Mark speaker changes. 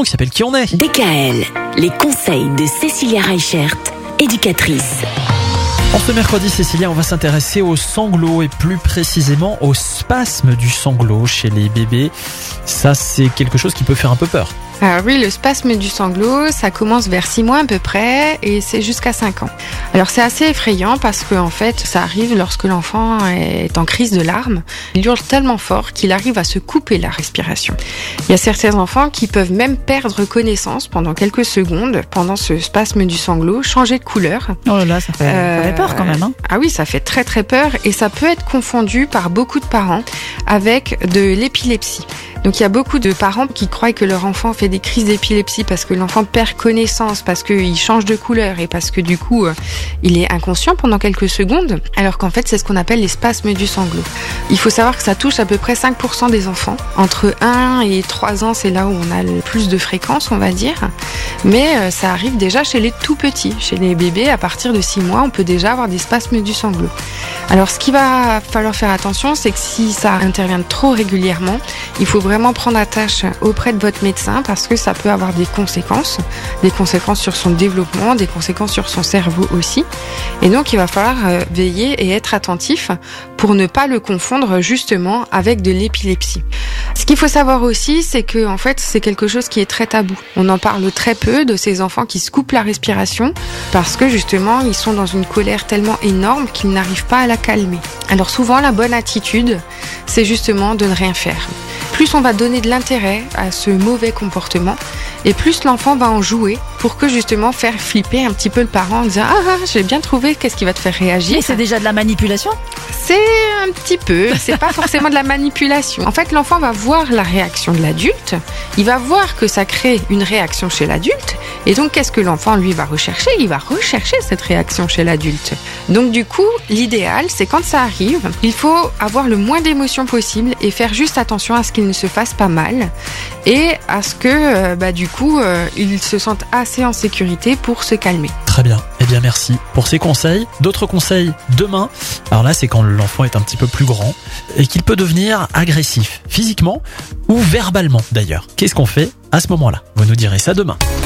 Speaker 1: qui s'appelle? Qui en est?
Speaker 2: DKL, les conseils de Cécilia Reichert, éducatrice.
Speaker 1: En ce mercredi, Cécilia, on va s'intéresser aux sanglots et plus précisément au spasme du sanglot chez les bébés. Ça, c'est quelque chose qui peut faire un peu peur.
Speaker 3: Alors oui, le spasme du sanglot, ça commence vers 6 mois à peu près et c'est jusqu'à 5 ans. Alors c'est assez effrayant parce que en fait, ça arrive lorsque l'enfant est en crise de larmes. Il hurle tellement fort qu'il arrive à se couper la respiration. Il y a certains enfants qui peuvent même perdre connaissance pendant quelques secondes pendant ce spasme du sanglot, changer de couleur.
Speaker 4: Oh là là, ça fait, ça fait peur quand même. Hein.
Speaker 3: Ah oui, ça fait très très peur et ça peut être confondu par beaucoup de parents avec de l'épilepsie. Donc il y a beaucoup de parents qui croient que leur enfant fait des crises d'épilepsie parce que l'enfant perd connaissance, parce qu'il change de couleur et parce que du coup euh, il est inconscient pendant quelques secondes, alors qu'en fait c'est ce qu'on appelle les spasmes du sanglot. Il faut savoir que ça touche à peu près 5% des enfants. Entre 1 et 3 ans, c'est là où on a le plus de fréquence, on va dire. Mais euh, ça arrive déjà chez les tout petits. Chez les bébés, à partir de 6 mois, on peut déjà avoir des spasmes du sanglot. Alors ce qu'il va falloir faire attention, c'est que si ça intervient trop régulièrement, il faut vraiment prendre attache auprès de votre médecin parce que ça peut avoir des conséquences, des conséquences sur son développement, des conséquences sur son cerveau aussi. Et donc il va falloir euh, veiller et être attentif pour ne pas le justement avec de l'épilepsie. Ce qu'il faut savoir aussi, c'est que en fait, c'est quelque chose qui est très tabou. On en parle très peu de ces enfants qui se coupent la respiration parce que justement, ils sont dans une colère tellement énorme qu'ils n'arrivent pas à la calmer. Alors souvent, la bonne attitude, c'est justement de ne rien faire. Plus on va donner de l'intérêt à ce mauvais comportement, et plus l'enfant va en jouer pour que justement faire flipper un petit peu le parent en disant ah, ah j'ai bien trouvé qu'est-ce qui va te faire réagir?
Speaker 4: Mais c'est déjà de la manipulation?
Speaker 3: C'est un petit peu, c'est pas forcément de la manipulation. En fait, l'enfant va voir la réaction de l'adulte, il va voir que ça crée une réaction chez l'adulte, et donc qu'est-ce que l'enfant lui va rechercher? Il va rechercher cette réaction chez l'adulte. Donc du coup, l'idéal, c'est quand ça arrive, il faut avoir le moins d'émotions possible et faire juste attention à ce qu'il ne se fasse pas mal et à ce que euh, bah, du coup euh, il se sente assez en sécurité pour se calmer.
Speaker 1: Très bien. Eh bien, merci pour ces conseils. D'autres conseils demain? Alors là, c'est quand l'enfant est un petit peu plus grand et qu'il peut devenir agressif, physiquement ou verbalement d'ailleurs. Qu'est-ce qu'on fait à ce moment-là? Vous nous direz ça demain.